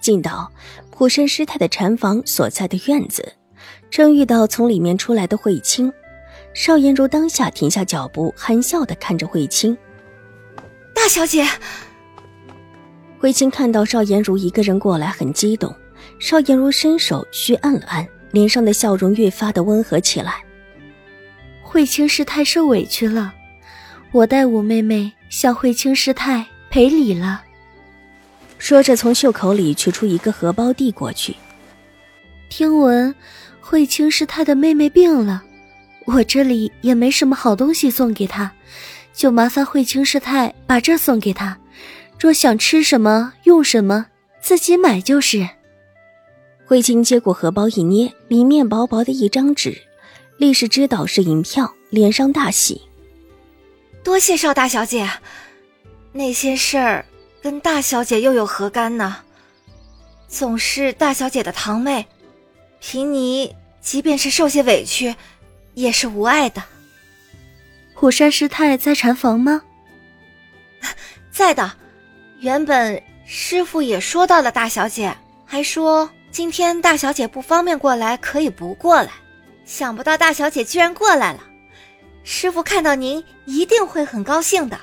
进到普生师太的禅房所在的院子，正遇到从里面出来的慧清。邵颜如当下停下脚步，含笑的看着慧清：“大小姐。”慧清看到邵颜如一个人过来，很激动。邵颜如伸手虚按了按，脸上的笑容越发的温和起来。慧清师太受委屈了，我代五妹妹向慧清师太赔礼了。说着，从袖口里取出一个荷包递过去。听闻慧清师太的妹妹病了，我这里也没什么好东西送给她，就麻烦慧清师太把这送给她。若想吃什么用什么，自己买就是。慧清接过荷包一捏，里面薄薄的一张纸，立时知道是银票，脸上大喜。多谢邵大小姐，那些事儿。跟大小姐又有何干呢？总是大小姐的堂妹，平妮即便是受些委屈，也是无碍的。虎山师太在禅房吗？在的。原本师傅也说到了大小姐，还说今天大小姐不方便过来，可以不过来。想不到大小姐居然过来了，师傅看到您一定会很高兴的。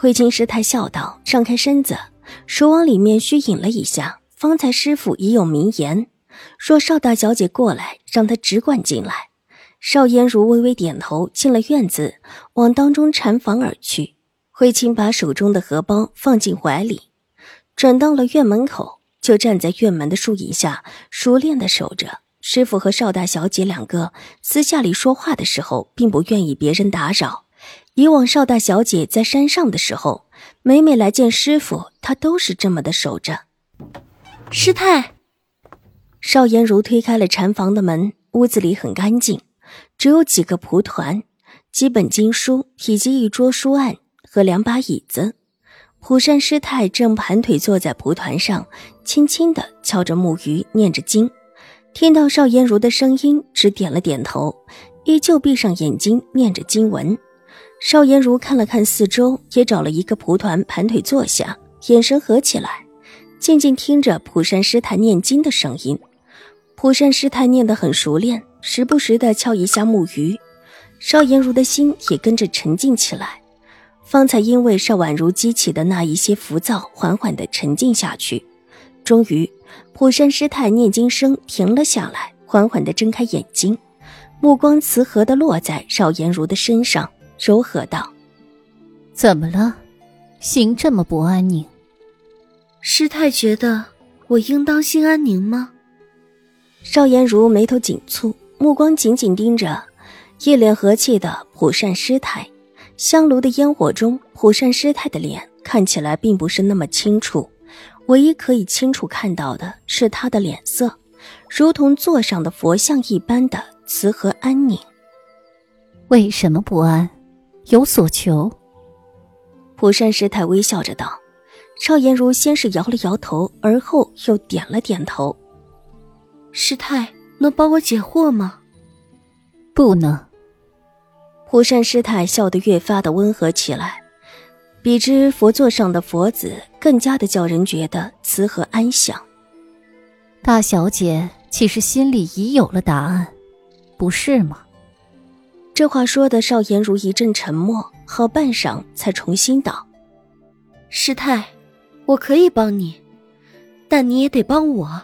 慧清师太笑道，张开身子，手往里面虚引了一下。方才师傅已有名言，若邵大小姐过来，让她只管进来。邵颜如微微点头，进了院子，往当中禅房而去。慧清把手中的荷包放进怀里，转到了院门口，就站在院门的树影下，熟练的守着。师傅和邵大小姐两个私下里说话的时候，并不愿意别人打扰。以往邵大小姐在山上的时候，每每来见师傅，她都是这么的守着。师太，邵颜如推开了禅房的门，屋子里很干净，只有几个蒲团、几本经书以及一桌书案和两把椅子。普善师太正盘腿坐在蒲团上，轻轻的敲着木鱼，念着经。听到邵颜如的声音，只点了点头，依旧闭上眼睛念着经文。邵颜如看了看四周，也找了一个蒲团盘腿坐下，眼神合起来，静静听着普善师太念经的声音。普善师太念得很熟练，时不时的敲一下木鱼，邵颜如的心也跟着沉静起来。方才因为邵婉如激起的那一些浮躁，缓缓的沉静下去。终于，普善师太念经声停了下来，缓缓的睁开眼睛，目光慈和的落在邵颜如的身上。柔和道：“怎么了？心这么不安宁？师太觉得我应当心安宁吗？”邵颜如眉头紧蹙，目光紧紧盯着一脸和气的蒲善师太。香炉的烟火中，蒲善师太的脸看起来并不是那么清楚，唯一可以清楚看到的是她的脸色，如同座上的佛像一般的慈和安宁。为什么不安？有所求，普善师太微笑着道：“邵颜如先是摇了摇头，而后又点了点头。师太能帮我解惑吗？不能。”普善师太笑得越发的温和起来，比之佛座上的佛子更加的叫人觉得慈和安详。大小姐其实心里已有了答案，不是吗？这话说的，邵颜如一阵沉默，好半晌才重新道：“师太，我可以帮你，但你也得帮我。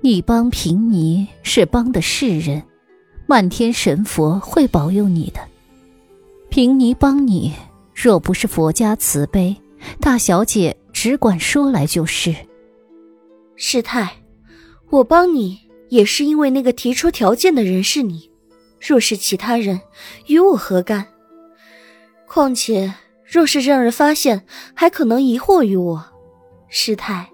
你帮平尼是帮的世人，漫天神佛会保佑你的。平尼帮你，若不是佛家慈悲，大小姐只管说来就是。师太，我帮你也是因为那个提出条件的人是你。”若是其他人，与我何干？况且，若是让人发现，还可能疑惑于我。师太，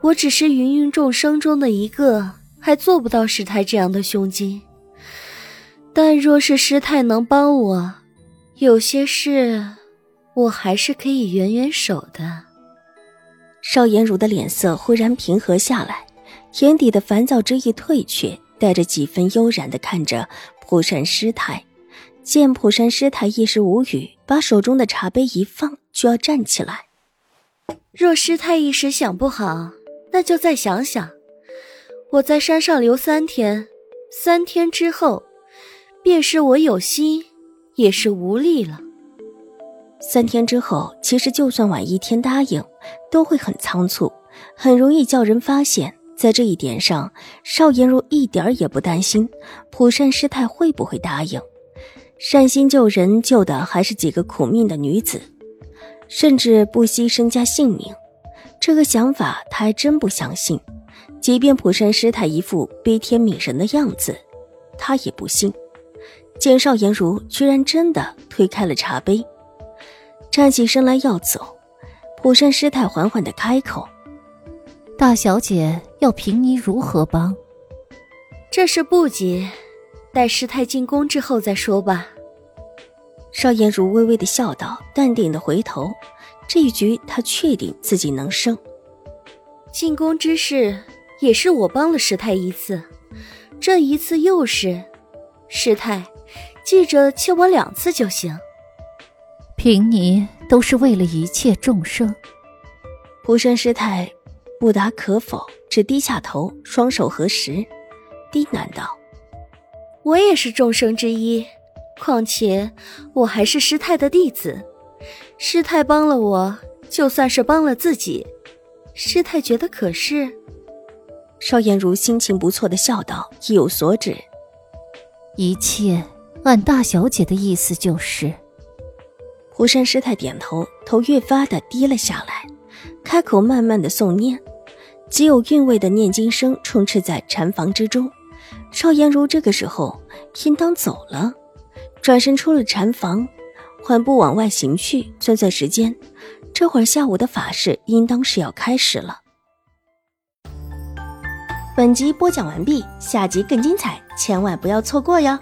我只是芸芸众生中的一个，还做不到师太这样的胸襟。但若是师太能帮我，有些事，我还是可以援援手的。邵颜如的脸色忽然平和下来，眼底的烦躁之意退却，带着几分悠然的看着蒲山师太。见蒲山师太一时无语，把手中的茶杯一放，就要站起来。若师太一时想不好，那就再想想。我在山上留三天，三天之后，便是我有心，也是无力了。三天之后，其实就算晚一天答应，都会很仓促，很容易叫人发现。在这一点上，邵颜如一点也不担心蒲善师太会不会答应。善心救人，救的还是几个苦命的女子，甚至不惜身家性命。这个想法，他还真不相信。即便蒲山师太一副悲天悯人的样子，他也不信。见邵颜如居然真的推开了茶杯，站起身来要走，蒲山师太缓缓的开口：“大小姐要凭你如何帮？这事不急。”待师太进宫之后再说吧。邵颜如微微的笑道，淡定的回头，这一局他确定自己能胜。进宫之事也是我帮了师太一次，这一次又是，师太，记着欠我两次就行。凭你都是为了一切众生。蒲生师太不答可否，只低下头，双手合十，低喃道。我也是众生之一，况且我还是师太的弟子。师太帮了我，就算是帮了自己。师太觉得可是？邵颜如心情不错的笑道，意有所指。一切按大小姐的意思就是。湖山师太点头，头越发的低了下来，开口慢慢的诵念，极有韵味的念经声充斥在禅房之中。邵颜如这个时候应当走了，转身出了禅房，缓步往外行去。算算时间，这会儿下午的法事应当是要开始了。本集播讲完毕，下集更精彩，千万不要错过哟。